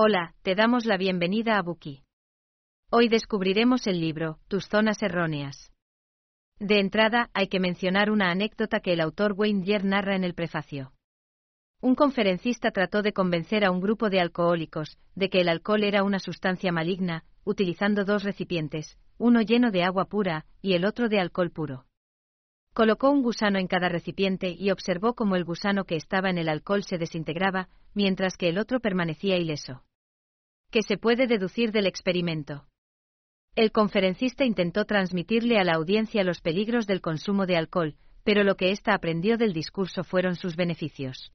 Hola, te damos la bienvenida a Buki. Hoy descubriremos el libro, Tus zonas erróneas. De entrada, hay que mencionar una anécdota que el autor Wayne Dyer narra en el prefacio. Un conferencista trató de convencer a un grupo de alcohólicos de que el alcohol era una sustancia maligna, utilizando dos recipientes, uno lleno de agua pura y el otro de alcohol puro. Colocó un gusano en cada recipiente y observó cómo el gusano que estaba en el alcohol se desintegraba, mientras que el otro permanecía ileso. ¿Qué se puede deducir del experimento? El conferencista intentó transmitirle a la audiencia los peligros del consumo de alcohol, pero lo que ésta aprendió del discurso fueron sus beneficios.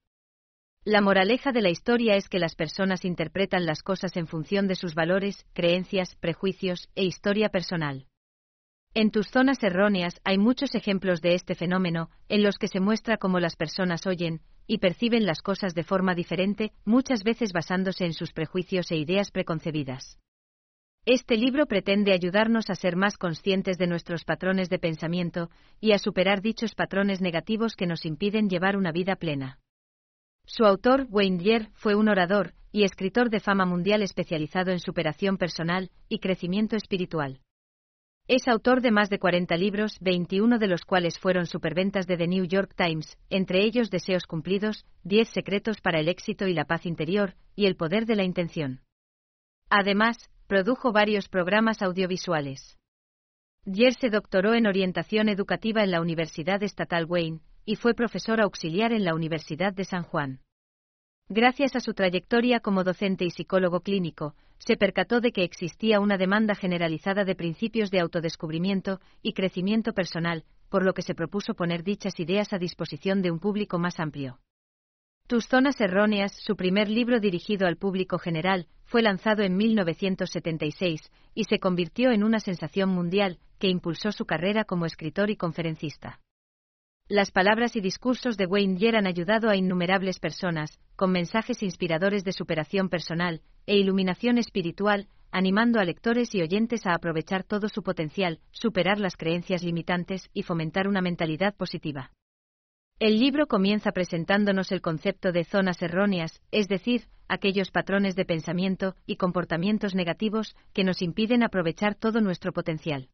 La moraleja de la historia es que las personas interpretan las cosas en función de sus valores, creencias, prejuicios e historia personal. En tus zonas erróneas hay muchos ejemplos de este fenómeno, en los que se muestra cómo las personas oyen y perciben las cosas de forma diferente, muchas veces basándose en sus prejuicios e ideas preconcebidas. Este libro pretende ayudarnos a ser más conscientes de nuestros patrones de pensamiento y a superar dichos patrones negativos que nos impiden llevar una vida plena. Su autor, Wayne Dyer, fue un orador y escritor de fama mundial especializado en superación personal y crecimiento espiritual. Es autor de más de 40 libros, 21 de los cuales fueron superventas de The New York Times, entre ellos Deseos cumplidos, 10 secretos para el éxito y la paz interior, y El poder de la intención. Además, Produjo varios programas audiovisuales. Dyer se doctoró en orientación educativa en la Universidad Estatal Wayne y fue profesor auxiliar en la Universidad de San Juan. Gracias a su trayectoria como docente y psicólogo clínico, se percató de que existía una demanda generalizada de principios de autodescubrimiento y crecimiento personal, por lo que se propuso poner dichas ideas a disposición de un público más amplio. Tus zonas erróneas, su primer libro dirigido al público general, fue lanzado en 1976 y se convirtió en una sensación mundial que impulsó su carrera como escritor y conferencista. Las palabras y discursos de Wayne Dyer han ayudado a innumerables personas, con mensajes inspiradores de superación personal e iluminación espiritual, animando a lectores y oyentes a aprovechar todo su potencial, superar las creencias limitantes y fomentar una mentalidad positiva. El libro comienza presentándonos el concepto de zonas erróneas, es decir, aquellos patrones de pensamiento y comportamientos negativos que nos impiden aprovechar todo nuestro potencial.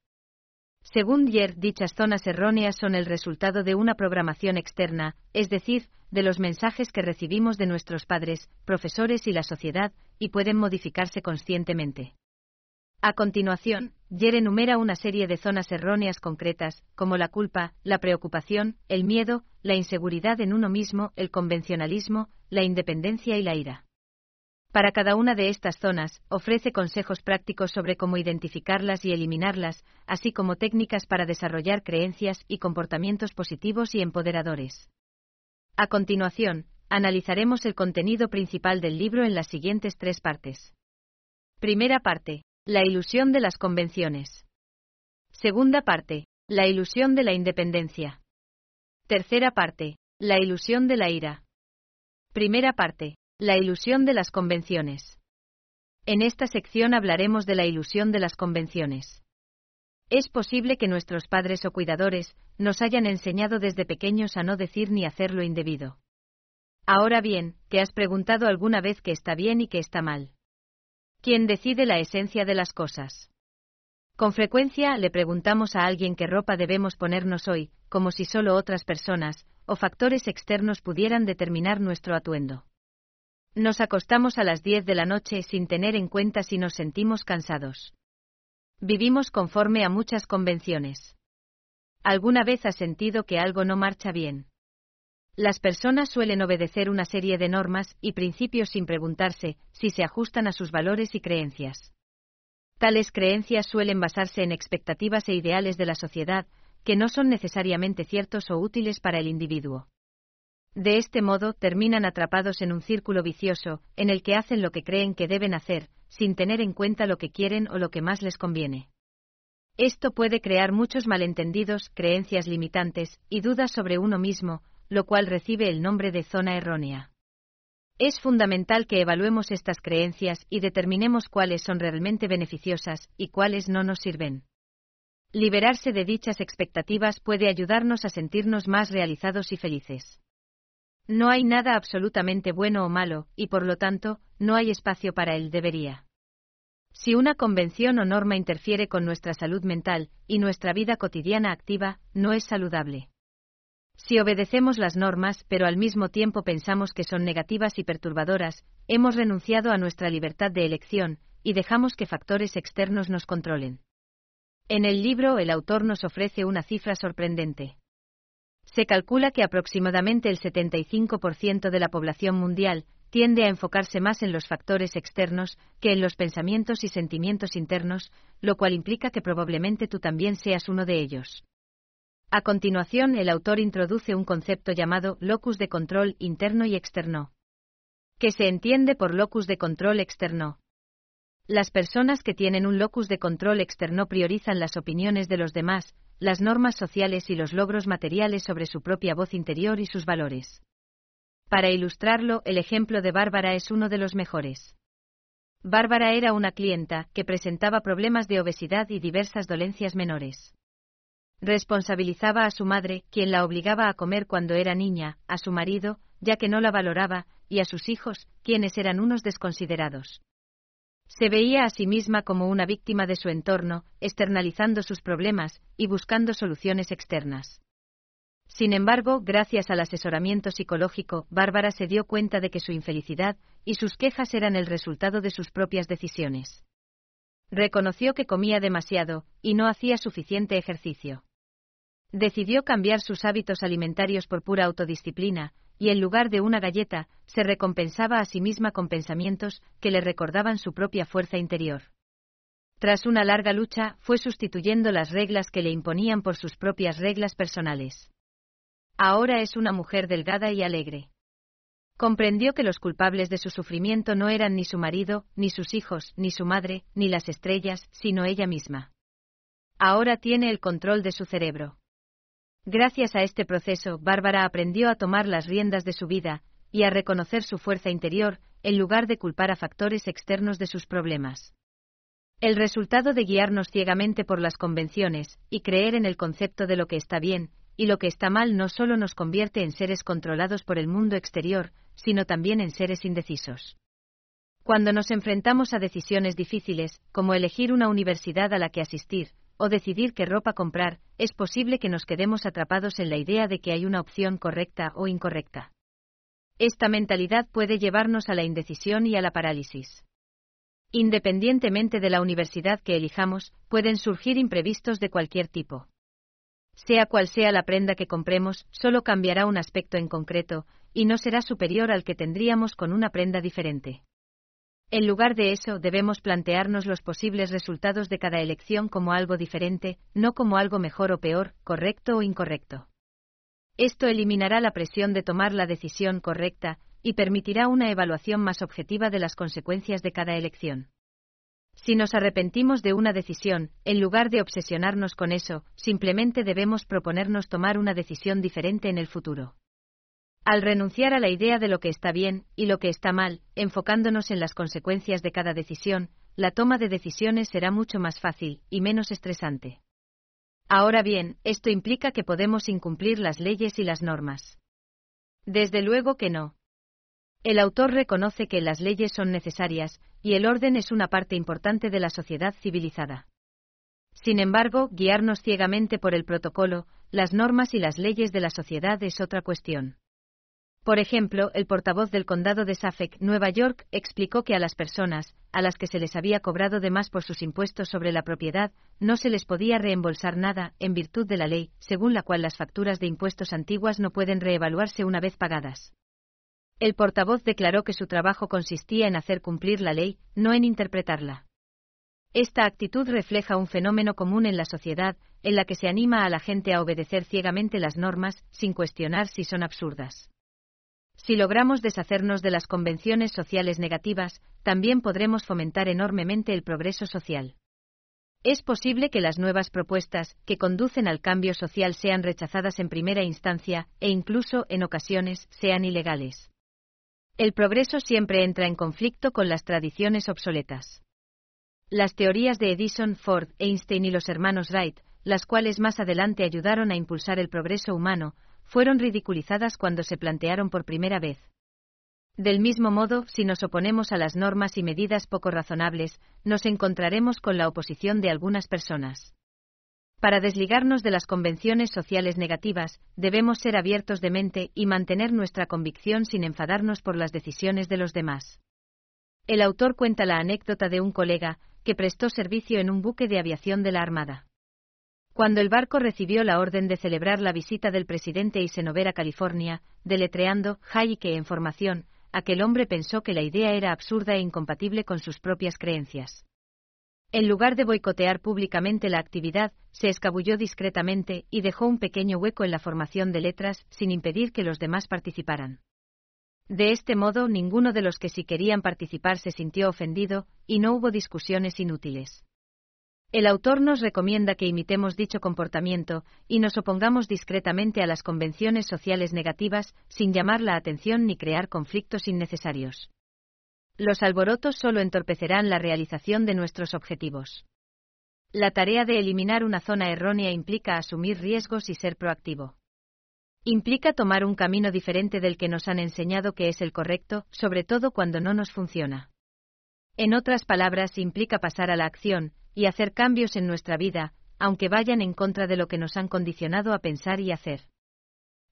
Según Dier, dichas zonas erróneas son el resultado de una programación externa, es decir, de los mensajes que recibimos de nuestros padres, profesores y la sociedad, y pueden modificarse conscientemente. A continuación, Yer enumera una serie de zonas erróneas concretas, como la culpa, la preocupación, el miedo, la inseguridad en uno mismo, el convencionalismo, la independencia y la ira. Para cada una de estas zonas, ofrece consejos prácticos sobre cómo identificarlas y eliminarlas, así como técnicas para desarrollar creencias y comportamientos positivos y empoderadores. A continuación, analizaremos el contenido principal del libro en las siguientes tres partes. Primera parte, la ilusión de las convenciones. Segunda parte. La ilusión de la independencia. Tercera parte. La ilusión de la ira. Primera parte. La ilusión de las convenciones. En esta sección hablaremos de la ilusión de las convenciones. Es posible que nuestros padres o cuidadores nos hayan enseñado desde pequeños a no decir ni hacer lo indebido. Ahora bien, ¿te has preguntado alguna vez qué está bien y qué está mal? ¿Quién decide la esencia de las cosas. Con frecuencia le preguntamos a alguien qué ropa debemos ponernos hoy, como si solo otras personas o factores externos pudieran determinar nuestro atuendo. Nos acostamos a las 10 de la noche sin tener en cuenta si nos sentimos cansados. Vivimos conforme a muchas convenciones. ¿Alguna vez has sentido que algo no marcha bien? Las personas suelen obedecer una serie de normas y principios sin preguntarse si se ajustan a sus valores y creencias. Tales creencias suelen basarse en expectativas e ideales de la sociedad que no son necesariamente ciertos o útiles para el individuo. De este modo, terminan atrapados en un círculo vicioso, en el que hacen lo que creen que deben hacer, sin tener en cuenta lo que quieren o lo que más les conviene. Esto puede crear muchos malentendidos, creencias limitantes y dudas sobre uno mismo, lo cual recibe el nombre de zona errónea. Es fundamental que evaluemos estas creencias y determinemos cuáles son realmente beneficiosas y cuáles no nos sirven. Liberarse de dichas expectativas puede ayudarnos a sentirnos más realizados y felices. No hay nada absolutamente bueno o malo, y por lo tanto, no hay espacio para el debería. Si una convención o norma interfiere con nuestra salud mental y nuestra vida cotidiana activa, no es saludable. Si obedecemos las normas pero al mismo tiempo pensamos que son negativas y perturbadoras, hemos renunciado a nuestra libertad de elección, y dejamos que factores externos nos controlen. En el libro el autor nos ofrece una cifra sorprendente. Se calcula que aproximadamente el 75% de la población mundial tiende a enfocarse más en los factores externos que en los pensamientos y sentimientos internos, lo cual implica que probablemente tú también seas uno de ellos. A continuación, el autor introduce un concepto llamado locus de control interno y externo, que se entiende por locus de control externo. Las personas que tienen un locus de control externo priorizan las opiniones de los demás, las normas sociales y los logros materiales sobre su propia voz interior y sus valores. Para ilustrarlo, el ejemplo de Bárbara es uno de los mejores. Bárbara era una clienta que presentaba problemas de obesidad y diversas dolencias menores. Responsabilizaba a su madre, quien la obligaba a comer cuando era niña, a su marido, ya que no la valoraba, y a sus hijos, quienes eran unos desconsiderados. Se veía a sí misma como una víctima de su entorno, externalizando sus problemas y buscando soluciones externas. Sin embargo, gracias al asesoramiento psicológico, Bárbara se dio cuenta de que su infelicidad y sus quejas eran el resultado de sus propias decisiones. Reconoció que comía demasiado y no hacía suficiente ejercicio. Decidió cambiar sus hábitos alimentarios por pura autodisciplina, y en lugar de una galleta, se recompensaba a sí misma con pensamientos que le recordaban su propia fuerza interior. Tras una larga lucha, fue sustituyendo las reglas que le imponían por sus propias reglas personales. Ahora es una mujer delgada y alegre. Comprendió que los culpables de su sufrimiento no eran ni su marido, ni sus hijos, ni su madre, ni las estrellas, sino ella misma. Ahora tiene el control de su cerebro. Gracias a este proceso, Bárbara aprendió a tomar las riendas de su vida y a reconocer su fuerza interior, en lugar de culpar a factores externos de sus problemas. El resultado de guiarnos ciegamente por las convenciones y creer en el concepto de lo que está bien y lo que está mal no solo nos convierte en seres controlados por el mundo exterior, sino también en seres indecisos. Cuando nos enfrentamos a decisiones difíciles, como elegir una universidad a la que asistir, o decidir qué ropa comprar, es posible que nos quedemos atrapados en la idea de que hay una opción correcta o incorrecta. Esta mentalidad puede llevarnos a la indecisión y a la parálisis. Independientemente de la universidad que elijamos, pueden surgir imprevistos de cualquier tipo. Sea cual sea la prenda que compremos, solo cambiará un aspecto en concreto, y no será superior al que tendríamos con una prenda diferente. En lugar de eso, debemos plantearnos los posibles resultados de cada elección como algo diferente, no como algo mejor o peor, correcto o incorrecto. Esto eliminará la presión de tomar la decisión correcta y permitirá una evaluación más objetiva de las consecuencias de cada elección. Si nos arrepentimos de una decisión, en lugar de obsesionarnos con eso, simplemente debemos proponernos tomar una decisión diferente en el futuro. Al renunciar a la idea de lo que está bien y lo que está mal, enfocándonos en las consecuencias de cada decisión, la toma de decisiones será mucho más fácil y menos estresante. Ahora bien, esto implica que podemos incumplir las leyes y las normas. Desde luego que no. El autor reconoce que las leyes son necesarias, y el orden es una parte importante de la sociedad civilizada. Sin embargo, guiarnos ciegamente por el protocolo, las normas y las leyes de la sociedad es otra cuestión. Por ejemplo, el portavoz del condado de Suffolk, Nueva York, explicó que a las personas, a las que se les había cobrado de más por sus impuestos sobre la propiedad, no se les podía reembolsar nada, en virtud de la ley, según la cual las facturas de impuestos antiguas no pueden reevaluarse una vez pagadas. El portavoz declaró que su trabajo consistía en hacer cumplir la ley, no en interpretarla. Esta actitud refleja un fenómeno común en la sociedad, en la que se anima a la gente a obedecer ciegamente las normas, sin cuestionar si son absurdas. Si logramos deshacernos de las convenciones sociales negativas, también podremos fomentar enormemente el progreso social. Es posible que las nuevas propuestas que conducen al cambio social sean rechazadas en primera instancia e incluso, en ocasiones, sean ilegales. El progreso siempre entra en conflicto con las tradiciones obsoletas. Las teorías de Edison, Ford, Einstein y los hermanos Wright, las cuales más adelante ayudaron a impulsar el progreso humano, fueron ridiculizadas cuando se plantearon por primera vez. Del mismo modo, si nos oponemos a las normas y medidas poco razonables, nos encontraremos con la oposición de algunas personas. Para desligarnos de las convenciones sociales negativas, debemos ser abiertos de mente y mantener nuestra convicción sin enfadarnos por las decisiones de los demás. El autor cuenta la anécdota de un colega, que prestó servicio en un buque de aviación de la Armada. Cuando el barco recibió la orden de celebrar la visita del presidente Eisenhower a California, deletreando que en formación, aquel hombre pensó que la idea era absurda e incompatible con sus propias creencias. En lugar de boicotear públicamente la actividad, se escabulló discretamente y dejó un pequeño hueco en la formación de letras, sin impedir que los demás participaran. De este modo, ninguno de los que sí querían participar se sintió ofendido, y no hubo discusiones inútiles. El autor nos recomienda que imitemos dicho comportamiento y nos opongamos discretamente a las convenciones sociales negativas, sin llamar la atención ni crear conflictos innecesarios. Los alborotos solo entorpecerán la realización de nuestros objetivos. La tarea de eliminar una zona errónea implica asumir riesgos y ser proactivo. Implica tomar un camino diferente del que nos han enseñado que es el correcto, sobre todo cuando no nos funciona. En otras palabras, implica pasar a la acción y hacer cambios en nuestra vida, aunque vayan en contra de lo que nos han condicionado a pensar y hacer.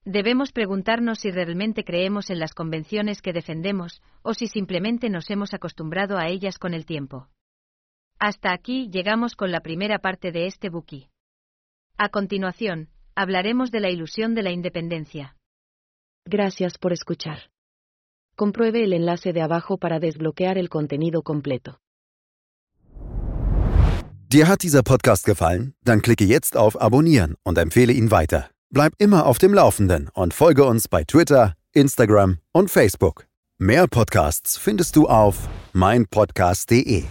Debemos preguntarnos si realmente creemos en las convenciones que defendemos o si simplemente nos hemos acostumbrado a ellas con el tiempo. Hasta aquí llegamos con la primera parte de este buki. A continuación, hablaremos de la ilusión de la independencia. Gracias por escuchar. Compruebe el enlace de abajo para desbloquear el contenido completo. Dir hat dieser Podcast gefallen? Dann klicke jetzt auf Abonnieren und empfehle ihn weiter. Bleib immer auf dem Laufenden und folge uns bei Twitter, Instagram und Facebook. Mehr Podcasts findest du auf meinpodcast.de.